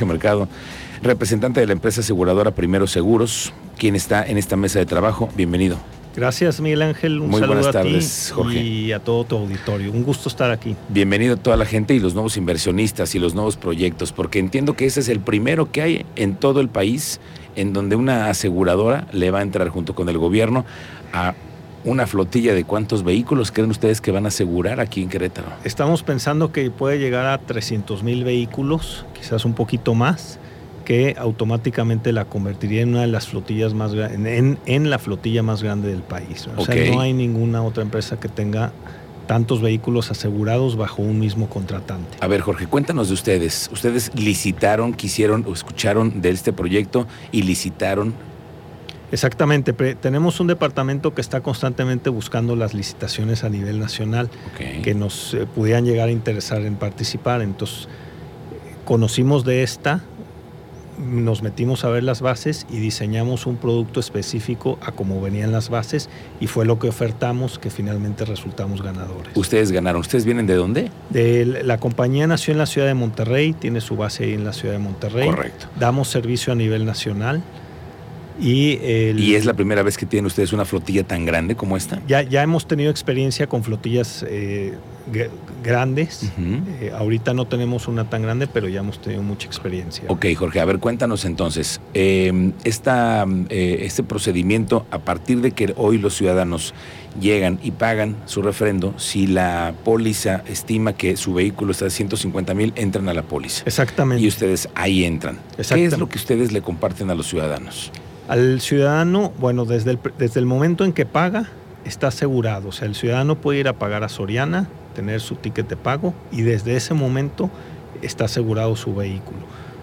Jorge Mercado, representante de la empresa aseguradora Primero Seguros, quien está en esta mesa de trabajo. Bienvenido. Gracias, Miguel Ángel. Un Muy saludo buenas a tardes, ti Jorge. y a todo tu auditorio. Un gusto estar aquí. Bienvenido a toda la gente y los nuevos inversionistas y los nuevos proyectos, porque entiendo que ese es el primero que hay en todo el país en donde una aseguradora le va a entrar junto con el gobierno a una flotilla de cuántos vehículos creen ustedes que van a asegurar aquí en Querétaro. Estamos pensando que puede llegar a 300 mil vehículos, quizás un poquito más, que automáticamente la convertiría en una de las flotillas más en, la flotilla más grande del país. O sea, no hay ninguna otra empresa que tenga tantos vehículos asegurados bajo un mismo contratante. A ver, Jorge, cuéntanos de ustedes. Ustedes licitaron, quisieron o escucharon de este proyecto y licitaron. Exactamente, tenemos un departamento que está constantemente buscando las licitaciones a nivel nacional. Que nos eh, pudieran llegar a interesar en participar. Entonces, conocimos de esta, nos metimos a ver las bases y diseñamos un producto específico a como venían las bases y fue lo que ofertamos que finalmente resultamos ganadores. Ustedes ganaron. ¿Ustedes vienen de dónde? De, la compañía nació en la ciudad de Monterrey, tiene su base ahí en la ciudad de Monterrey. Correcto. Damos servicio a nivel nacional y, el- ¿Y es la primera vez que tienen ustedes una flotilla tan grande como esta? ya, ya hemos tenido experiencia con flotillas eh, gr- grandes. Ujú. Eh, ahorita no tenemos una tan grande, pero ya hemos tenido mucha experiencia. Ok, Jorge, a ver, cuéntanos entonces, eh, esta, eh, este procedimiento, a partir de que hoy los ciudadanos llegan y pagan su refrendo, si la póliza estima que su vehículo está de 150 mil, entran a la póliza. Exactamente. Y ustedes ahí entran. ¿Qué es Exactamente. lo que ustedes le comparten a los ciudadanos? Al ciudadano, bueno, desde el, desde el momento en que paga, está asegurado. O sea, el ciudadano puede ir a pagar a Soriana, tener su ticket de pago y desde ese momento está asegurado su vehículo.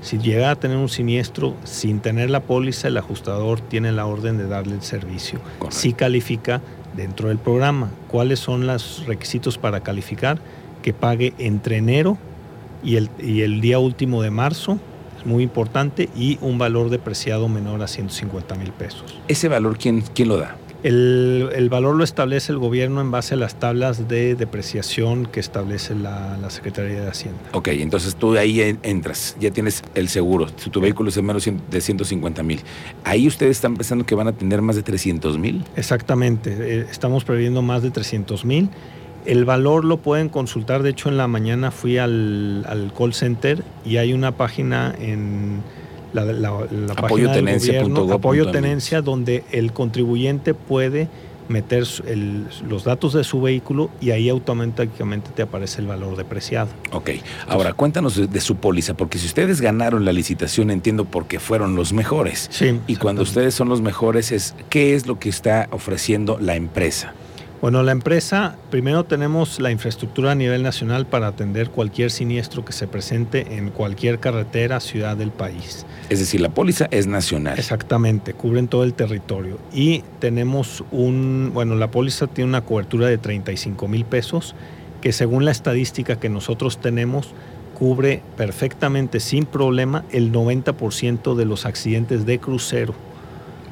Si llega a tener un siniestro sin tener la póliza, el ajustador tiene la orden de darle el servicio. Correcto. Si califica dentro del programa. ¿Cuáles son los requisitos para calificar? Que pague entre enero y el, y el día último de marzo, es muy importante, y un valor depreciado menor a 150 mil pesos. ¿Ese valor quién, quién lo da? El, el valor lo establece el gobierno en base a las tablas de depreciación que establece la, la Secretaría de Hacienda. Ok, entonces tú ahí en- entras, ya tienes el seguro, si tu vehículo es de menos de 150 mil. Ahí ustedes están pensando que van a tener más de 300 mil. Exactamente, eh, estamos previendo más de 300 mil. El valor lo pueden consultar, de hecho en la mañana fui al, al call center y hay una página en la, la, la página del Apoyotenencia punto gobierno, punto apoyo tenencia, donde el contribuyente puede meter el- los datos de su vehículo y ahí automáticamente te aparece el valor depreciado. Ok, ahora cuéntanos de, de su póliza, porque si ustedes ganaron la licitación, entiendo porque fueron los mejores. Sí, Y cuando ustedes son los mejores, es ¿qué es lo que está ofreciendo la empresa? Bueno, la empresa, primero tenemos la infraestructura a nivel nacional para atender cualquier siniestro que se presente en cualquier carretera, ciudad del país. Es decir, la póliza es nacional. Exactamente, cubren todo el territorio. Y tenemos un, bueno, la póliza tiene una cobertura de 35 mil pesos, que según la estadística que nosotros tenemos, cubre perfectamente, sin problema, el 90% de los accidentes de crucero.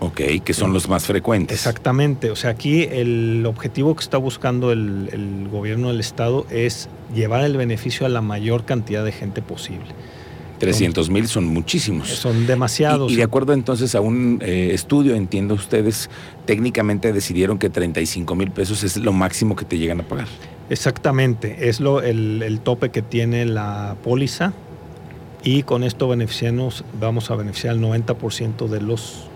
Ok, que son los más frecuentes. Exactamente, o sea, aquí el objetivo que está buscando el, el gobierno del estado es llevar el beneficio a la mayor cantidad de gente posible. 300 mil son muchísimos. Son demasiados. Y, y de acuerdo entonces a un eh, estudio, entiendo ustedes, técnicamente decidieron que 35 mil pesos es lo máximo que te llegan a pagar. Exactamente, es lo, el, el tope que tiene la póliza y con esto beneficiarnos, vamos a beneficiar al 90% de los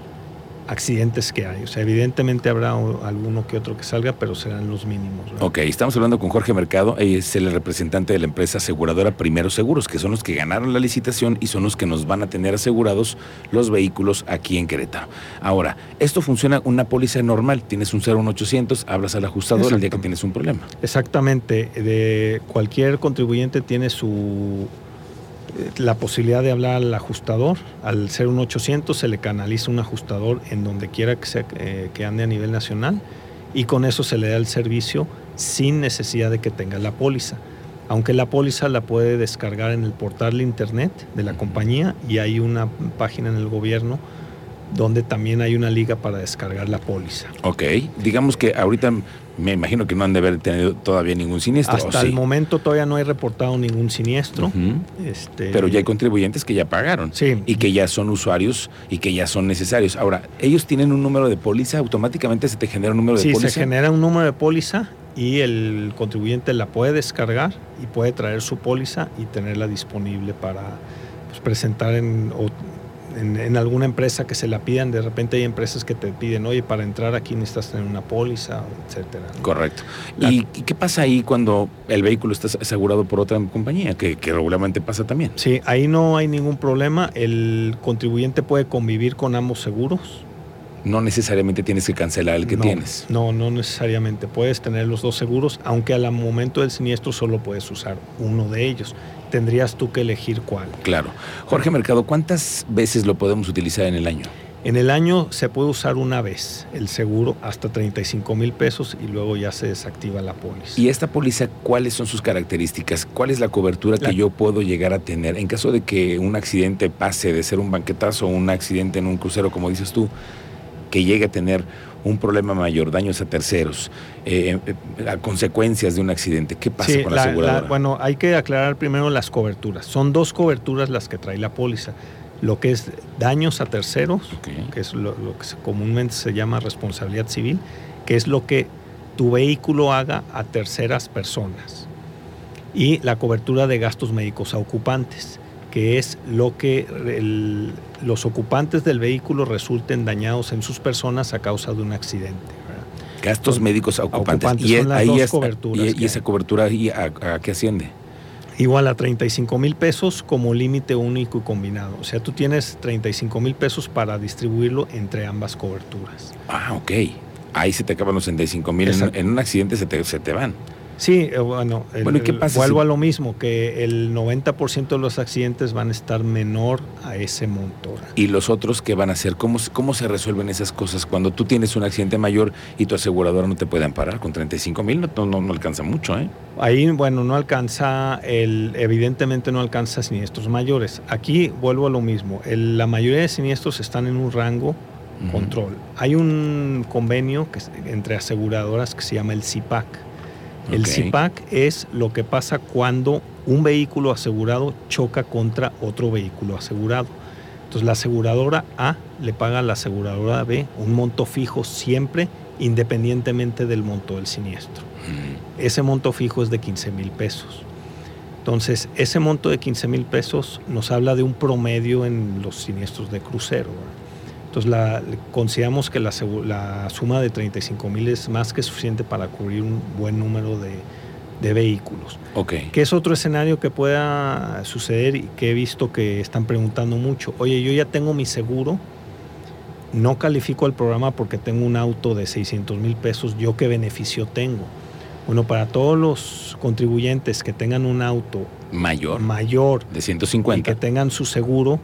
accidentes que hay. O sea, evidentemente habrá alguno que otro que salga, pero serán los mínimos. ¿no? Ok, estamos hablando con Jorge Mercado, él es el representante de la empresa aseguradora Primero Seguros, que son los que ganaron la licitación y son los que nos van a tener asegurados los vehículos aquí en Querétaro. Ahora, esto funciona una póliza normal, tienes un 01800, hablas al ajustador el día que tienes un problema. Exactamente, de cualquier contribuyente tiene su la posibilidad de hablar al ajustador. Al ser un 800 se le canaliza un ajustador en donde quiera que, sea, eh, que ande a nivel nacional y con eso se le da el servicio sin necesidad de que tenga la póliza. Aunque la póliza la puede descargar en el portal de internet de la compañía y hay una página en el gobierno donde también hay una liga para descargar la póliza. Ok, digamos que ahorita me imagino que no han de haber tenido todavía ningún siniestro. Hasta el momento todavía no hay reportado ningún siniestro. este... Pero ya hay contribuyentes que ya pagaron sí. y que ya son usuarios y que ya son necesarios. Ahora, ellos tienen un número de póliza, automáticamente se te genera un número de póliza. Sí, se genera un número de póliza y el contribuyente la puede descargar y puede traer su póliza y tenerla disponible para pues, presentar en, en, alguna empresa que se la pidan. De repente hay empresas que te piden, oye, para entrar aquí necesitas tener una póliza, etcétera. Correcto. ¿Y, qué pasa ahí cuando el vehículo está asegurado por otra compañía, que, que, regularmente pasa también? Sí, ahí no hay ningún problema. El contribuyente puede convivir con ambos seguros no necesariamente tienes que cancelar el que tienes. No, no necesariamente. Puedes tener los dos seguros, aunque al momento del siniestro solo puedes usar uno de ellos. Tendrías tú que elegir cuál. Claro. Jorge Mercado, ¿cuántas veces lo podemos utilizar en el año? En el año se puede usar una vez el seguro hasta 35 mil pesos y luego ya se desactiva la póliza. ¿Y esta póliza cuáles son sus características? ¿Cuál es la cobertura que yo puedo llegar a tener en caso de que un accidente pase de ser un banquetazo o un accidente en un crucero, como dices tú? Que llegue a tener un problema mayor, daños a terceros, eh, eh, a consecuencias de un accidente. ¿Qué pasa con la, aseguradora? bueno, hay que aclarar primero las coberturas. Son dos coberturas las que trae la póliza. Lo que es daños a terceros, que es lo, que comúnmente se llama responsabilidad civil, que es lo que tu vehículo haga a terceras personas. Y la cobertura de gastos médicos a ocupantes que es lo que los ocupantes del vehículo resulten dañados en sus personas a causa de un accidente. Gastos médicos a ocupantes. y, ahí y, esa cobertura ahí a, qué asciende? Igual a 35 mil pesos como límite único y combinado. O sea, tú tienes 35 mil pesos para distribuirlo entre ambas coberturas. Ah, ok. Ahí se te acaban los 65 mil. En, un accidente se te, se te van. Sí, eh, bueno, bueno qué pasa vuelvo a lo mismo, que el 90% de los accidentes van a estar menor a ese monto. ¿Y los otros qué van a hacer? ¿Cómo, ¿Cómo se resuelven esas cosas cuando tú tienes un accidente mayor y tu aseguradora no te puede amparar? Con 35 mil no, no, alcanza mucho, ¿eh? Ahí, bueno, no alcanza, el, evidentemente no alcanza siniestros mayores. Aquí vuelvo a lo mismo, la mayoría de siniestros están en un rango control. Hay un convenio que, entre aseguradoras que se llama el CIPAC el CIPAC es lo que pasa cuando un vehículo asegurado choca contra otro vehículo asegurado. Entonces la aseguradora A le paga a la aseguradora B un monto fijo siempre independientemente del monto del siniestro. Mm. Ese monto fijo es de 15 mil pesos. Entonces, ese monto de 15 mil pesos nos habla de un promedio en los siniestros de crucero. Entonces, la, consideramos que la, suma de 35 mil es más que suficiente para cubrir un buen número de, vehículos. Okay. ¿Qué es otro escenario que pueda suceder y que he visto que están preguntando mucho? Oye, yo ya tengo mi seguro, no califico el programa porque tengo un auto de 600 mil pesos, ¿yo qué beneficio tengo? Bueno, para todos los contribuyentes que tengan un auto mayor, mayor de 150 y que tengan su seguro,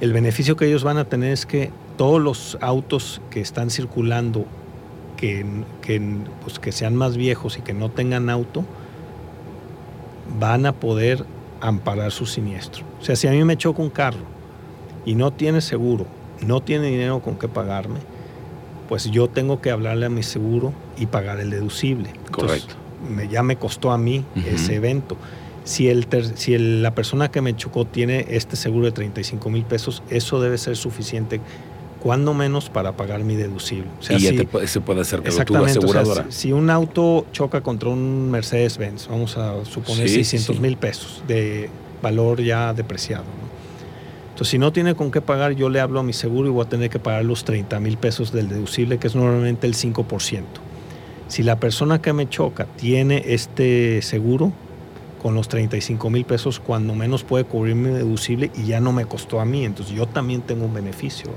el beneficio que ellos van a tener es que todos los autos que están circulando, que, pues, que, sean más viejos y que no tengan auto, van a poder amparar su siniestro. O sea, si a mí me choca un carro y no tiene seguro, no tiene dinero con qué pagarme, pues yo tengo que hablarle a mi seguro y pagar el deducible. Correcto. me, ya me costó a mí ese evento si, el si la persona que me chocó tiene este seguro de 35 mil pesos, eso debe ser suficiente, cuando menos, para pagar mi deducible. y ya se puede hacer con tu aseguradora. si, un auto choca contra un Mercedes-Benz, vamos a suponer 600 mil pesos de valor ya depreciado. Entonces, si no tiene con qué pagar, yo le hablo a mi seguro y voy a tener que pagar los 30 mil pesos del deducible, que es normalmente el 5%. Si la persona que me choca tiene este seguro, con los 35 mil pesos, cuando menos puede cubrir mi deducible y ya no me costó a mí. Entonces yo también tengo un beneficio.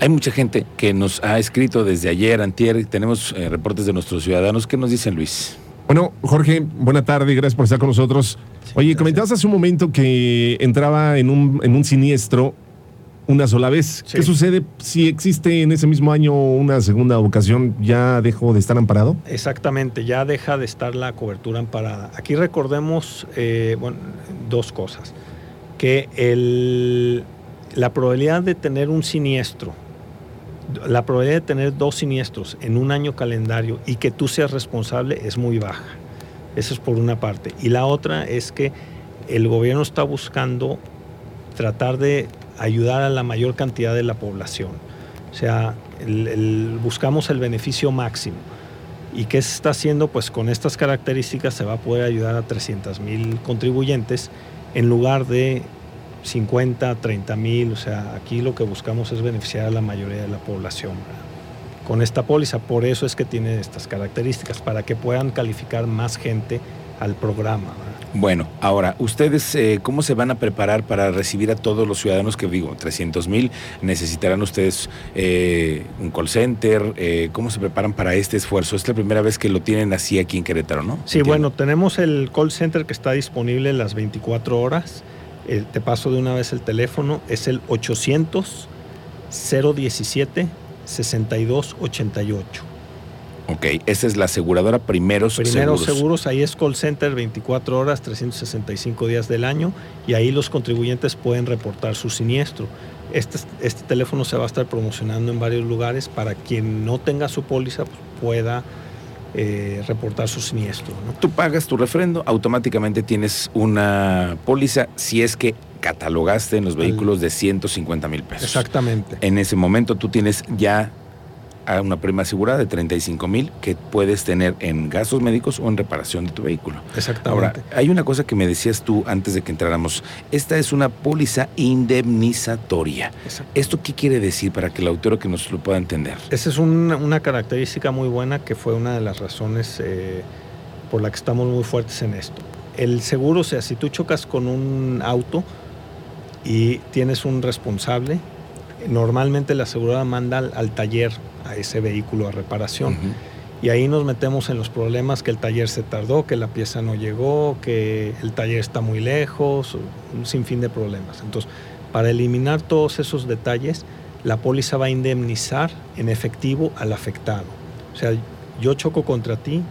Hay mucha gente que nos ha escrito desde ayer, antier, tenemos eh, reportes de nuestros ciudadanos. ¿Qué nos dicen, Luis? Bueno, Jorge, buena tarde, gracias por estar con nosotros. Oye, comentabas hace un momento que entraba en un, en un siniestro una sola vez. ¿Qué sucede si existe en ese mismo año una segunda ocasión? ¿Ya dejó de estar amparado? Exactamente, ya deja de estar la cobertura amparada. Aquí recordemos eh, dos cosas. Que el, la probabilidad de tener un siniestro, la probabilidad de tener dos siniestros en un año calendario y que tú seas responsable es muy baja. Eso es por una parte. Y la otra es que el gobierno está buscando tratar de ayudar a la mayor cantidad de la población. O sea, buscamos el beneficio máximo. ¿Y qué se está haciendo? Pues con estas características se va a poder ayudar a 300 mil contribuyentes en lugar de 50, 30 mil. O sea, aquí lo que buscamos es beneficiar a la mayoría de la población con esta póliza. Por eso es que tiene estas características, para que puedan calificar más gente al programa. Bueno, ahora, ¿ustedes eh, cómo se van a preparar para recibir a todos los ciudadanos que digo, 300 mil? ¿Necesitarán ustedes eh, un call center? Eh, ¿Cómo se preparan para este esfuerzo? Es la primera vez que lo tienen así aquí en Querétaro, ¿no? Sí, bueno, tenemos el call center que está disponible las 24 horas. te paso de una vez el teléfono, es el 800 017 6288. Ok, esa es la aseguradora Primeros, Primeros Seguros. ahí es call center 24 horas, 365 días del año y ahí los contribuyentes pueden reportar su siniestro. Este, este teléfono se va a estar promocionando en varios lugares para quien no tenga su póliza pues, pueda eh, reportar su siniestro. Tú pagas tu refrendo, automáticamente tienes una póliza si es que catalogaste en los vehículos de 150 mil pesos. Exactamente. En ese momento tú tienes ya a una prima asegurada de 35 mil que puedes tener en gastos médicos o en reparación de tu vehículo. Exactamente. Ahora, hay una cosa que me decías tú antes de que entráramos. Esta es una póliza indemnizatoria. ¿Esto qué quiere decir para que el autor que nos lo pueda entender? Esa es una, característica muy buena que fue una de las razones eh, por la que estamos muy fuertes en esto. El seguro, o sea, si tú chocas con un auto y tienes un responsable, normalmente la aseguradora manda al taller a ese vehículo a reparación. Y ahí nos metemos en los problemas que el taller se tardó, que la pieza no llegó, que el taller está muy lejos, un sinfín de problemas. Entonces, para eliminar todos esos detalles, la póliza va a indemnizar en efectivo al afectado. O sea, yo choco contra ti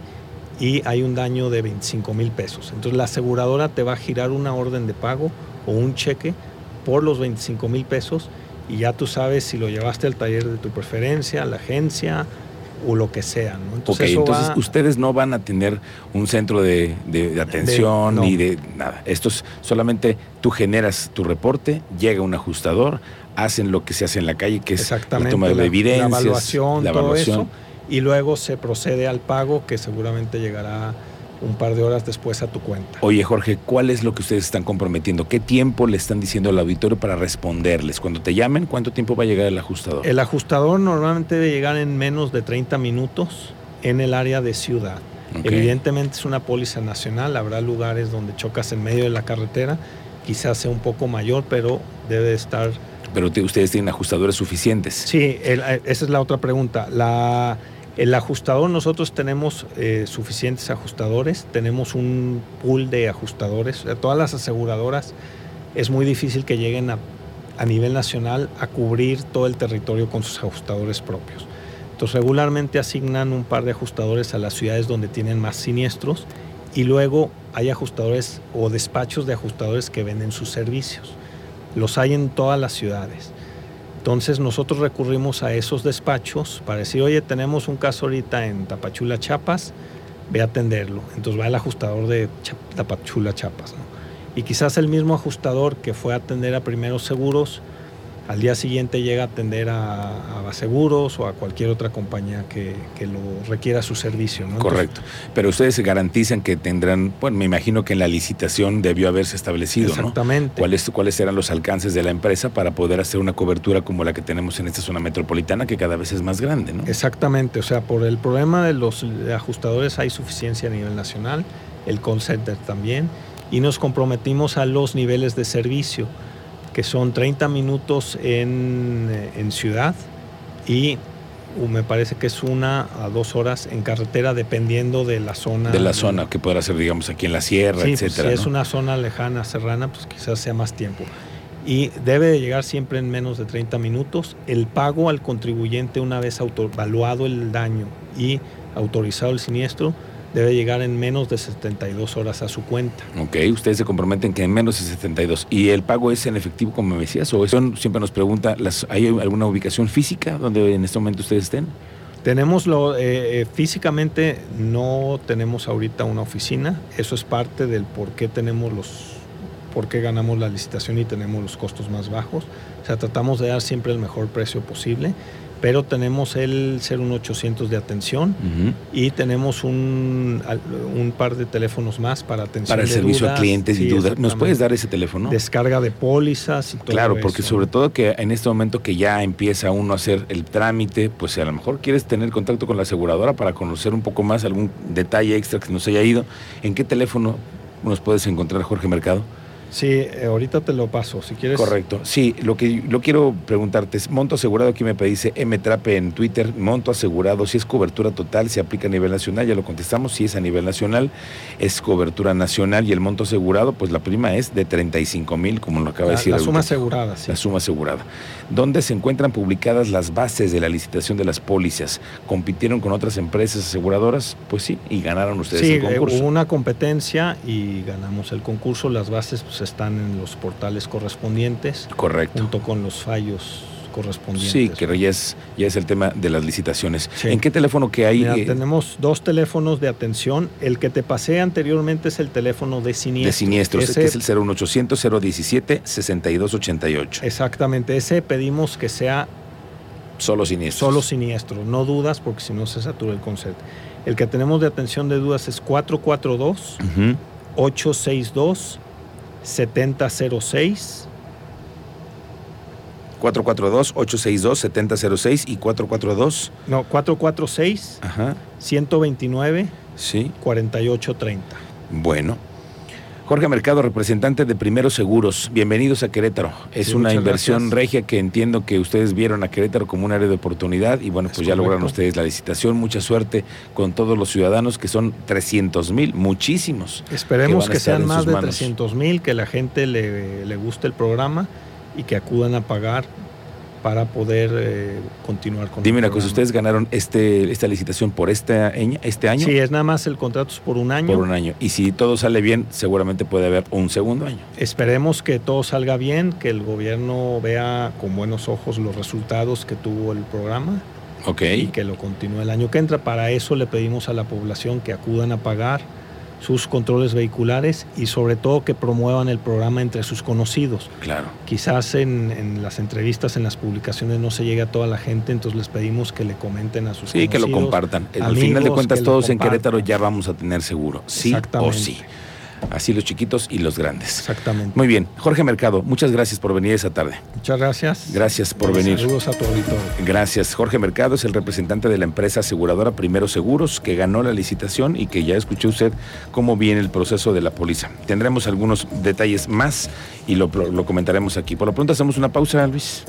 y hay un daño de 25 mil pesos. Entonces la aseguradora te va a girar una orden de pago o un cheque por los 25 mil pesos y ya tú sabes si lo llevaste al taller de tu preferencia, a la agencia o lo que sea. ¿no? Entonces, entonces ustedes no van a tener un centro de, atención ni de nada. Esto es solamente tú generas tu reporte, llega un ajustador, hacen lo que se hace en la calle, que es la toma de evidencias, la evaluación, la evaluación. Todo eso, y luego se procede al pago que seguramente llegará un par de horas después a tu cuenta. Oye, Jorge, ¿cuál es lo que ustedes están comprometiendo? ¿Qué tiempo le están diciendo al auditorio para responderles? Cuando te llamen, ¿cuánto tiempo va a llegar el ajustador? El ajustador normalmente debe llegar en menos de 30 minutos en el área de ciudad. Evidentemente es una póliza nacional, habrá lugares donde chocas en medio de la carretera, quizás sea un poco mayor, pero debe estar... Pero ustedes tienen ajustadores suficientes. Sí, esa es la otra pregunta. La, el ajustador, nosotros tenemos eh, suficientes ajustadores, tenemos un pool de ajustadores. Todas las aseguradoras es muy difícil que lleguen a, a, nivel nacional a cubrir todo el territorio con sus ajustadores propios. Entonces regularmente asignan un par de ajustadores a las ciudades donde tienen más siniestros y luego hay ajustadores o despachos de ajustadores que venden sus servicios. Los hay en todas las ciudades. Entonces nosotros recurrimos a esos despachos para decir, oye, tenemos un caso ahorita en Tapachula, Chiapas, ve a atenderlo. Entonces va el ajustador de Tapachula, Chiapas. Y quizás el mismo ajustador que fue a atender a primeros seguros, al día siguiente llega a atender a, a Seguros o a cualquier otra compañía que, lo requiera su servicio. ¿no? Correcto. Pero ustedes se garantizan que tendrán, bueno, me imagino que en la licitación debió haberse establecido, Exactamente. ¿Cuáles, ¿Cuáles eran los alcances de la empresa para poder hacer una cobertura como la que tenemos en esta zona metropolitana, que cada vez es más grande, ¿no? Exactamente. O sea, por el problema de los ajustadores hay suficiencia a nivel nacional, el call center también, y nos comprometimos a los niveles de servicio que son 30 minutos en, ciudad y uh, me parece que es una a dos horas en carretera dependiendo de la zona. De la zona, que podrá ser, digamos, aquí en la sierra, sí, pues, etcétera. si es una zona lejana, serrana, pues quizás sea más tiempo. Y debe de llegar siempre en menos de 30 minutos. El pago al contribuyente una vez evaluado el daño y autorizado el siniestro debe llegar en menos de 72 horas a su cuenta. Ok, ustedes se comprometen que en menos de 72. ¿Y el pago es en efectivo, como me decías? ¿O eso siempre nos pregunta, las, ¿hay alguna ubicación física donde en este momento ustedes estén? Tenemos lo, eh, eh, físicamente no tenemos ahorita una oficina. Eso es parte del por qué tenemos los, por qué ganamos la licitación y tenemos los costos más bajos. O sea, tratamos de dar siempre el mejor precio posible pero tenemos el 01800 de atención y tenemos un, un, par de teléfonos más para atención. Para el servicio a clientes y dudas. ¿Nos puedes dar ese teléfono? Descarga de pólizas y todo Claro, porque sobre todo que en este momento que ya empieza uno a hacer el trámite, pues a lo mejor quieres tener contacto con la aseguradora para conocer un poco más algún detalle extra que nos haya ido. ¿En qué teléfono nos puedes encontrar, Jorge Mercado? Sí, eh, ahorita te lo paso, si quieres. Correcto. Sí, lo que lo quiero preguntarte es, monto asegurado, aquí me dice Mtrape en Twitter, monto asegurado, si es cobertura total, se aplica a nivel nacional, ya lo contestamos, si es a nivel nacional, es cobertura nacional y el monto asegurado, pues la prima es de 35 mil, como lo acaba de decir. La suma asegurada, sí. La suma asegurada. ¿Dónde se encuentran publicadas las bases de la licitación de las pólizas? ¿Compitieron con otras empresas aseguradoras? Pues sí, y ganaron ustedes el concurso. Sí, hubo una competencia y ganamos el concurso, las bases pues están en los portales correspondientes. Correcto. Junto con los fallos correspondientes. Sí, que ya es, ya es el tema de las licitaciones. ¿En qué teléfono que hay? Eh? tenemos dos teléfonos de atención. El que te pasé anteriormente es el teléfono de siniestro. De siniestro, ese, que es el 01800 017 6288. Exactamente, ese pedimos que sea solo siniestro. Solo siniestro, no dudas porque si no se satura el concepto. El que tenemos de atención de dudas es 442 862 7006 442-862-7006 y 442. No, 446 Ajá. 129 sí. 4830. Bueno. Jorge Mercado, representante de Primeros Seguros, bienvenidos a Querétaro. Es una inversión regia que entiendo que ustedes vieron a Querétaro como un área de oportunidad y bueno, pues ya lograron ustedes la licitación. Mucha suerte con todos los ciudadanos que son 300 mil, muchísimos. Esperemos que, sean más de 300 mil, que la gente le, le guste el programa y que acudan a pagar para poder eh, continuar con Dime una cosa, ¿ustedes ganaron este, esta licitación por este, este año? Sí, es nada más el contrato es por un año. Por un año. Y si todo sale bien, seguramente puede haber un segundo año. Esperemos que todo salga bien, que el gobierno vea con buenos ojos los resultados que tuvo el programa. Ok. Y que lo continúe el año que entra. Para eso le pedimos a la población que acudan a pagar sus controles vehiculares y sobre todo que promuevan el programa entre sus conocidos. Claro. Quizás en, las entrevistas, en las publicaciones no se llegue a toda la gente, entonces les pedimos que le comenten a sus sí, que lo compartan. Al final de cuentas todos en Querétaro ya vamos a tener seguro, sí o sí. Así los chiquitos y los grandes. Exactamente. Muy bien. Jorge Mercado, muchas gracias por venir esa tarde. Muchas gracias. Gracias por venir. Saludos a tu auditorio. Gracias. Jorge Mercado es el representante de la empresa aseguradora Primero Seguros que ganó la licitación y que ya escuchó usted cómo viene el proceso de la póliza. Tendremos algunos detalles más y lo, lo comentaremos aquí. Por lo pronto hacemos una pausa, Luis.